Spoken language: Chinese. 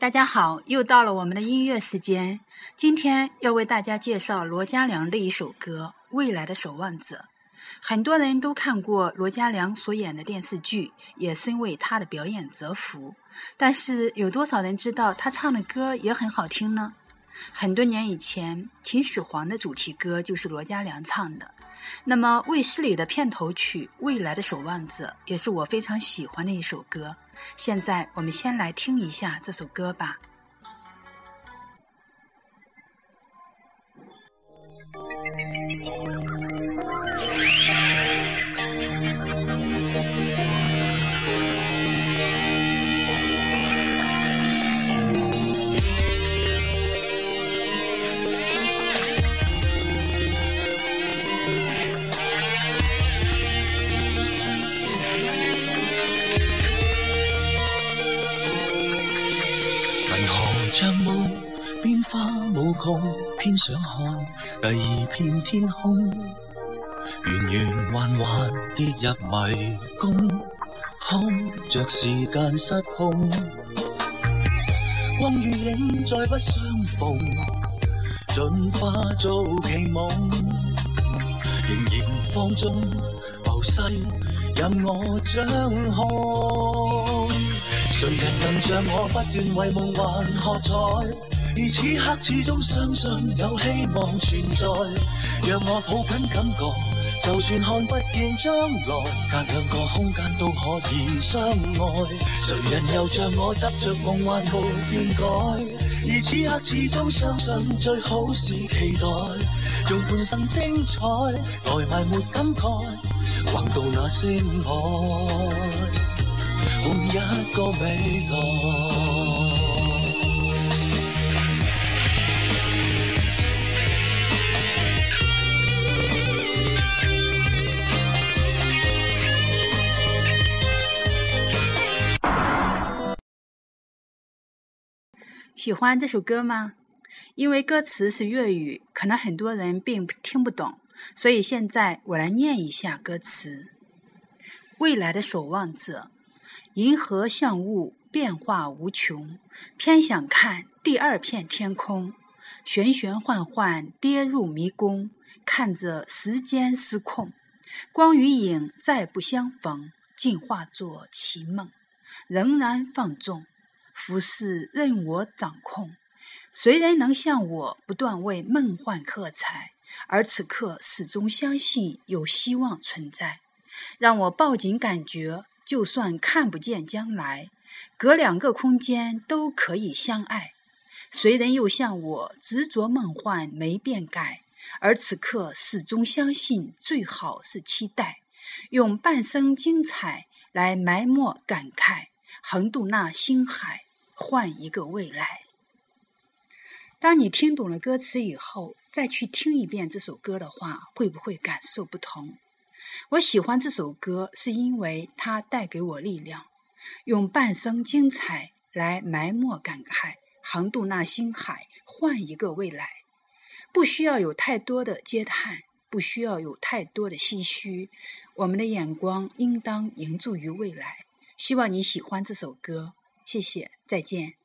大家好，又到了我们的音乐时间。今天要为大家介绍罗嘉良的一首歌《未来的守望者》。很多人都看过罗嘉良所演的电视剧，也深为他的表演折服。但是，有多少人知道他唱的歌也很好听呢？很多年以前，《秦始皇》的主题歌就是罗嘉良唱的。那么，卫斯理的片头曲《未来的守望者》也是我非常喜欢的一首歌。现在，我们先来听一下这首歌吧。像梦，变化无穷，偏想看第二片天空。圆圆环环跌入迷宫，看着时间失控。光与影再不相逢，进化做奇梦。仍然放纵浮世，任我掌控。谁人能像我不断为梦幻喝彩？而此刻始终相信有希望存在。让我抱紧感觉，就算看不见将来，隔两个空间都可以相爱。谁人又像我执着梦幻无变改？而此刻始终相信最好是期待，用半生精彩来埋没感慨，横渡那星海。换一个未来。喜欢这首歌吗？因为歌词是粤语，可能很多人并听不懂，所以现在我来念一下歌词：未来的守望者。银河像雾，变化无穷，偏想看第二片天空。玄玄幻幻，跌入迷宫，看着时间失控。光与影再不相逢，竟化作奇梦。仍然放纵，浮世任我掌控。谁人能像我，不断为梦幻喝彩？而此刻，始终相信有希望存在。让我抱紧感觉。就算看不见将来，隔两个空间都可以相爱。谁人又像我执着梦幻没变改？而此刻始终相信，最好是期待，用半生精彩来埋没感慨，横渡那星海，换一个未来。当你听懂了歌词以后，再去听一遍这首歌的话，会不会感受不同？我喜欢这首歌，是因为它带给我力量，用半生精彩来埋没感慨，横渡那星海，换一个未来。不需要有太多的嗟叹，不需要有太多的唏嘘，我们的眼光应当凝注于未来。希望你喜欢这首歌，谢谢，再见。